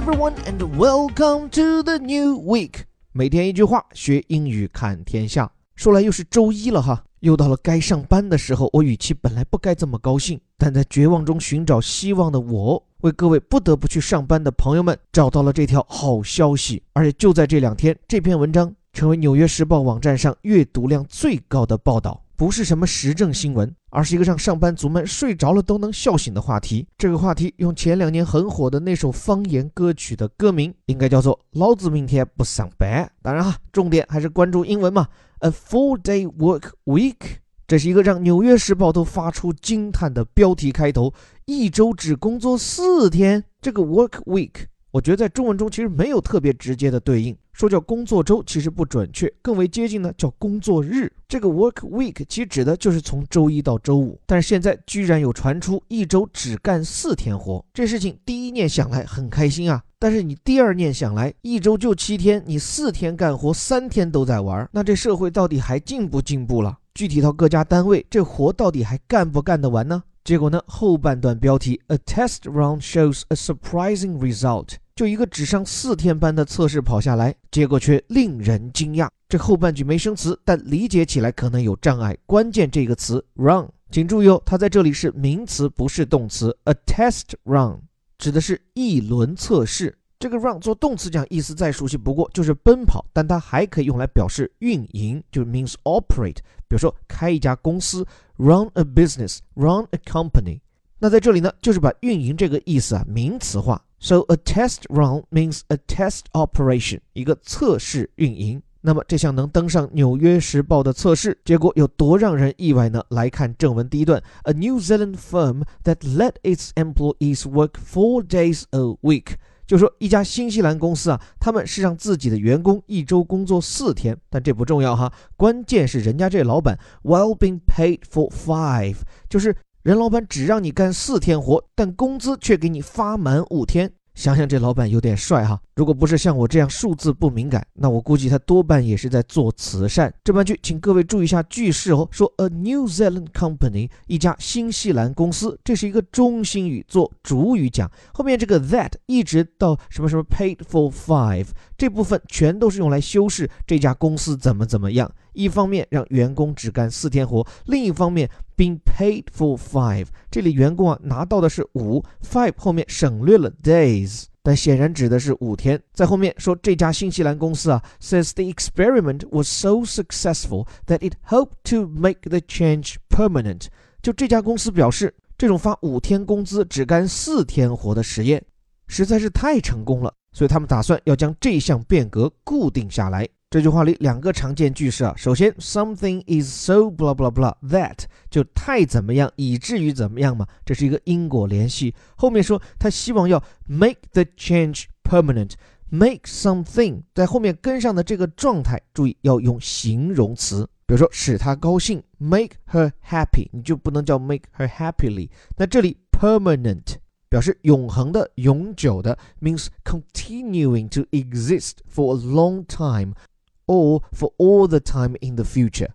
everyone, and welcome to the new week. 每天一句话，学英语看天下。说来又是周一了哈，又到了该上班的时候。我语气本来不该这么高兴，但在绝望中寻找希望的我，为各位不得不去上班的朋友们找到了这条好消息。而且就在这两天，这篇文章成为《纽约时报》网站上阅读量最高的报道。不是什么时政新闻，而是一个让上班族们睡着了都能笑醒的话题。这个话题用前两年很火的那首方言歌曲的歌名，应该叫做“老子明天不上班”。当然哈，重点还是关注英文嘛，“A four-day work week”。这是一个让《纽约时报》都发出惊叹的标题开头：一周只工作四天，这个 “work week”。我觉得在中文中其实没有特别直接的对应，说叫工作周其实不准确，更为接近呢叫工作日。这个 work week 其实指的就是从周一到周五，但是现在居然有传出一周只干四天活，这事情第一念想来很开心啊，但是你第二念想来，一周就七天，你四天干活，三天都在玩，那这社会到底还进不进步了？具体到各家单位，这活到底还干不干得完呢？结果呢？后半段标题：A test run shows a surprising result。就一个只上四天班的测试跑下来，结果却令人惊讶。这后半句没生词，但理解起来可能有障碍。关键这个词 run，请注意哦，它在这里是名词，不是动词。A test run 指的是一轮测试。这个 run 做动词讲意思再熟悉不过，就是奔跑，但它还可以用来表示运营，就 means operate。比如说开一家公司，run a business，run a company。那在这里呢，就是把运营这个意思啊名词化。So a test run means a test operation，一个测试运营。那么这项能登上《纽约时报》的测试，结果有多让人意外呢？来看正文第一段：A New Zealand firm that let its employees work four days a week。就说一家新西兰公司啊，他们是让自己的员工一周工作四天，但这不重要哈，关键是人家这老板 well being paid for five，就是人老板只让你干四天活，但工资却给你发满五天。想想这老板有点帅哈，如果不是像我这样数字不敏感，那我估计他多半也是在做慈善。这半句，请各位注意一下句式哦，说 a New Zealand company 一家新西兰公司，这是一个中心语做主语讲，后面这个 that 一直到什么什么 paid for five 这部分全都是用来修饰这家公司怎么怎么样。一方面让员工只干四天活，另一方面 being paid for five，这里员工啊拿到的是五，five 后面省略了 days，但显然指的是五天。在后面说这家新西兰公司啊，says the experiment was so successful that it hoped to make the change permanent。就这家公司表示，这种发五天工资只干四天活的实验实在是太成功了，所以他们打算要将这项变革固定下来。这句话里两个常见句式啊，首先，something is so blah blah blah that 就太怎么样以至于怎么样嘛，这是一个因果联系。后面说他希望要 make the change permanent，make something 在后面跟上的这个状态，注意要用形容词，比如说使他高兴，make her happy，你就不能叫 make her happily。那这里 permanent 表示永恒的、永久的，means continuing to exist for a long time。Or for all the time in the future，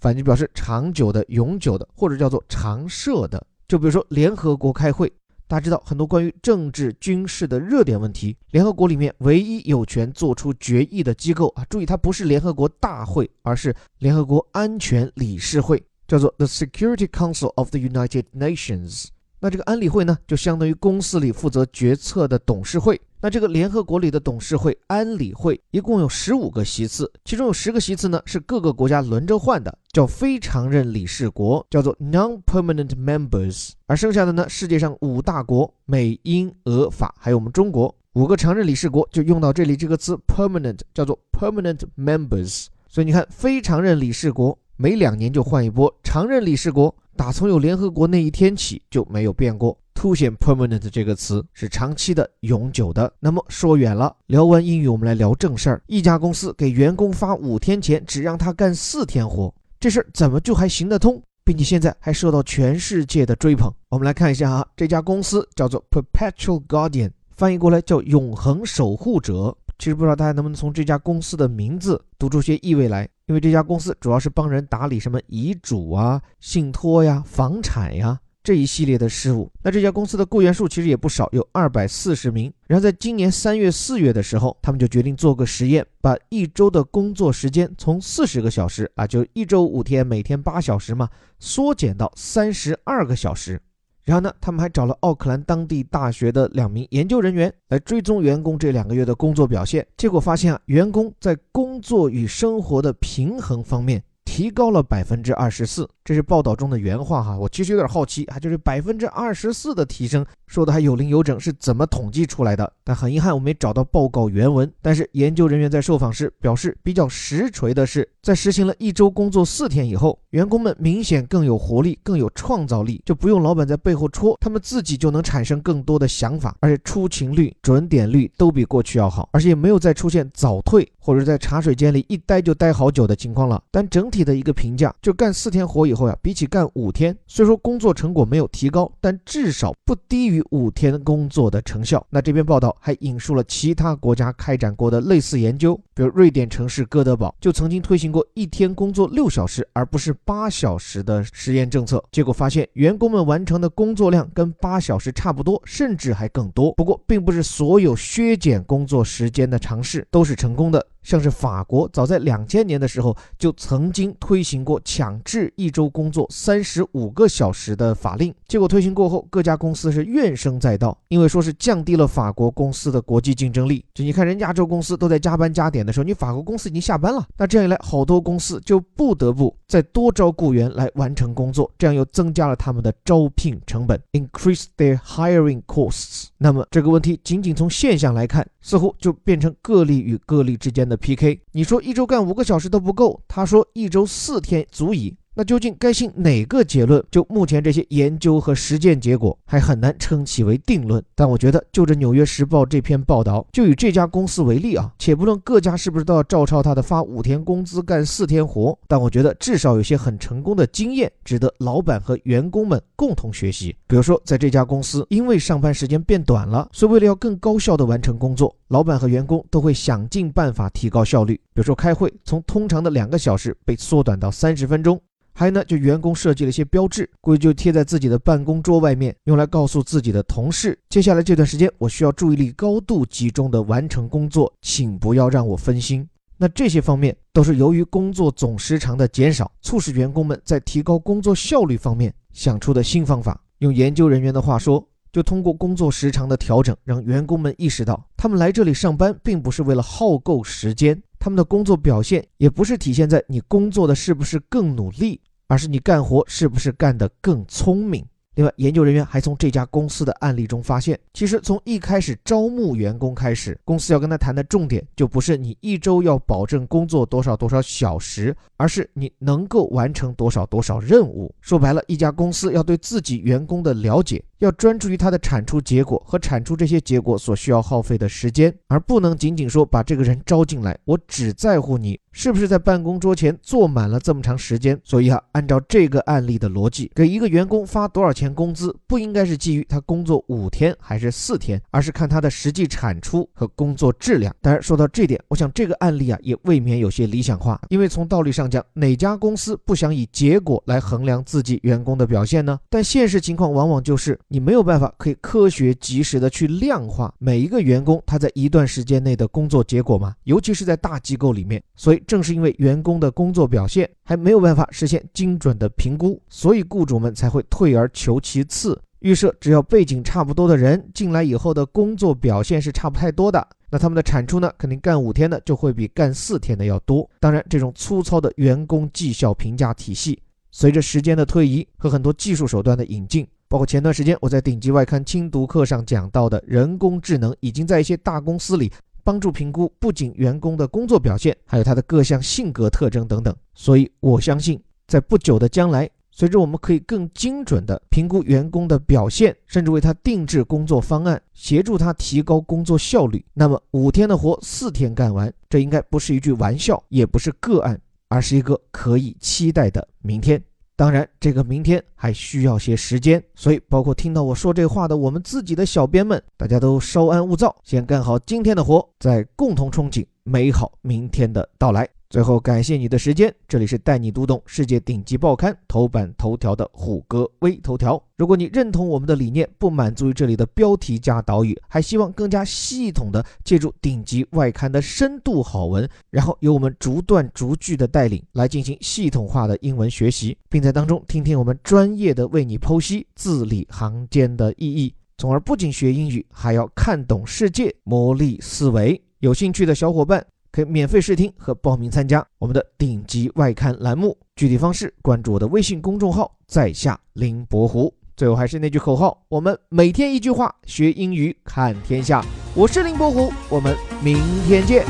反句表示长久的、永久的，或者叫做常设的。就比如说联合国开会，大家知道很多关于政治、军事的热点问题，联合国里面唯一有权做出决议的机构啊，注意它不是联合国大会，而是联合国安全理事会，叫做 the Security Council of the United Nations。那这个安理会呢，就相当于公司里负责决策的董事会。那这个联合国里的董事会安理会一共有十五个席次，其中有十个席次呢是各个国家轮着换的，叫非常任理事国，叫做 non-permanent members。而剩下的呢，世界上五大国美、英、俄、法，还有我们中国五个常任理事国，就用到这里这个词 permanent，叫做 permanent members。所以你看，非常任理事国每两年就换一波，常任理事国。打从有联合国那一天起就没有变过，凸显 permanent 这个词是长期的、永久的。那么说远了，聊完英语，我们来聊正事儿。一家公司给员工发五天钱，只让他干四天活，这事儿怎么就还行得通，并且现在还受到全世界的追捧？我们来看一下啊，这家公司叫做 Perpetual Guardian，翻译过来叫永恒守护者。其实不知道大家能不能从这家公司的名字读出些意味来。因为这家公司主要是帮人打理什么遗嘱啊、信托呀、房产呀这一系列的事务。那这家公司的雇员数其实也不少，有二百四十名。然后在今年三月、四月的时候，他们就决定做个实验，把一周的工作时间从四十个小时啊，就一周五天，每天八小时嘛，缩减到三十二个小时。然后呢，他们还找了奥克兰当地大学的两名研究人员来追踪员工这两个月的工作表现。结果发现啊，员工在工作与生活的平衡方面提高了百分之二十四。这是报道中的原话哈。我其实有点好奇啊，就是百分之二十四的提升，说的还有零有整，是怎么统计出来的？但很遗憾，我没找到报告原文。但是研究人员在受访时表示，比较实锤的是，在实行了一周工作四天以后，员工们明显更有活力，更有创造力，就不用老板在背后戳，他们自己就能产生更多的想法，而且出勤率、准点率都比过去要好，而且也没有再出现早退或者在茶水间里一待就待好久的情况了。但整体的一个评价，就干四天活以后呀，比起干五天，虽说工作成果没有提高，但至少不低于五天工作的成效。那这篇报道还引述了其他国家开展过的类似研究，比如瑞典城市哥德堡就曾经推行过一天工作六小时而不是八小时的实验政策，结果发现员工们完成的工作量跟八小时差不多，甚至还更多。不过，并不是所有削减工作时间的尝试都是成功的。像是法国，早在两千年的时候就曾经推行过强制一周工作三十五个小时的法令，结果推行过后，各家公司是怨声载道，因为说是降低了法国公司的国际竞争力。就你看，人家洲公司都在加班加点的时候，你法国公司已经下班了，那这样一来，好多公司就不得不再多招雇员来完成工作，这样又增加了他们的招聘成本，increase their hiring costs。那么这个问题仅仅从现象来看，似乎就变成个例与个例之间的。PK，你说一周干五个小时都不够，他说一周四天足矣。那究竟该信哪个结论？就目前这些研究和实践结果，还很难称其为定论。但我觉得，就着《纽约时报》这篇报道，就以这家公司为例啊，且不论各家是不是都要照抄他的发五天工资干四天活，但我觉得至少有些很成功的经验，值得老板和员工们共同学习。比如说，在这家公司，因为上班时间变短了，所以为了要更高效地完成工作，老板和员工都会想尽办法提高效率。比如说，开会从通常的两个小时被缩短到三十分钟。还有呢，就员工设计了一些标志，估计就贴在自己的办公桌外面，用来告诉自己的同事，接下来这段时间我需要注意力高度集中的完成工作，请不要让我分心。那这些方面都是由于工作总时长的减少，促使员工们在提高工作效率方面想出的新方法。用研究人员的话说，就通过工作时长的调整，让员工们意识到，他们来这里上班并不是为了耗够时间，他们的工作表现也不是体现在你工作的是不是更努力。而是你干活是不是干得更聪明？另外，研究人员还从这家公司的案例中发现，其实从一开始招募员工开始，公司要跟他谈的重点就不是你一周要保证工作多少多少小时，而是你能够完成多少多少任务。说白了，一家公司要对自己员工的了解。要专注于他的产出结果和产出这些结果所需要耗费的时间，而不能仅仅说把这个人招进来，我只在乎你是不是在办公桌前坐满了这么长时间。所以啊，按照这个案例的逻辑，给一个员工发多少钱工资，不应该是基于他工作五天还是四天，而是看他的实际产出和工作质量。当然，说到这点，我想这个案例啊也未免有些理想化，因为从道理上讲，哪家公司不想以结果来衡量自己员工的表现呢？但现实情况往往就是。你没有办法可以科学及时的去量化每一个员工他在一段时间内的工作结果吗？尤其是在大机构里面。所以正是因为员工的工作表现还没有办法实现精准的评估，所以雇主们才会退而求其次，预设只要背景差不多的人进来以后的工作表现是差不太多的，那他们的产出呢，肯定干五天的就会比干四天的要多。当然，这种粗糙的员工绩效评价体系，随着时间的推移和很多技术手段的引进。包括前段时间我在顶级外刊精读课上讲到的人工智能，已经在一些大公司里帮助评估不仅员工的工作表现，还有他的各项性格特征等等。所以我相信，在不久的将来，随着我们可以更精准地评估员工的表现，甚至为他定制工作方案，协助他提高工作效率，那么五天的活四天干完，这应该不是一句玩笑，也不是个案，而是一个可以期待的明天。当然，这个明天还需要些时间，所以包括听到我说这话的我们自己的小编们，大家都稍安勿躁，先干好今天的活，再共同憧憬美好明天的到来。最后，感谢你的时间。这里是带你读懂世界顶级报刊头版头条的虎哥微头条。如果你认同我们的理念，不满足于这里的标题加导语，还希望更加系统的借助顶级外刊的深度好文，然后由我们逐段逐句的带领来进行系统化的英文学习，并在当中听听我们专业的为你剖析字里行间的意义，从而不仅学英语，还要看懂世界，磨砺思维。有兴趣的小伙伴。可以免费试听和报名参加我们的顶级外刊栏目，具体方式关注我的微信公众号“在下林伯虎”。最后还是那句口号：我们每天一句话，学英语看天下。我是林伯虎，我们明天见。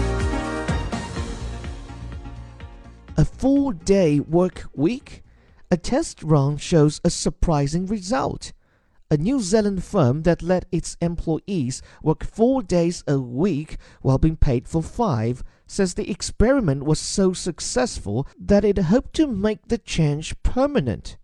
A four-day work week, a test run shows a surprising result. a New Zealand firm that let its employees work four days a week while being paid for five, says the experiment was so successful that it hoped to make the change permanent.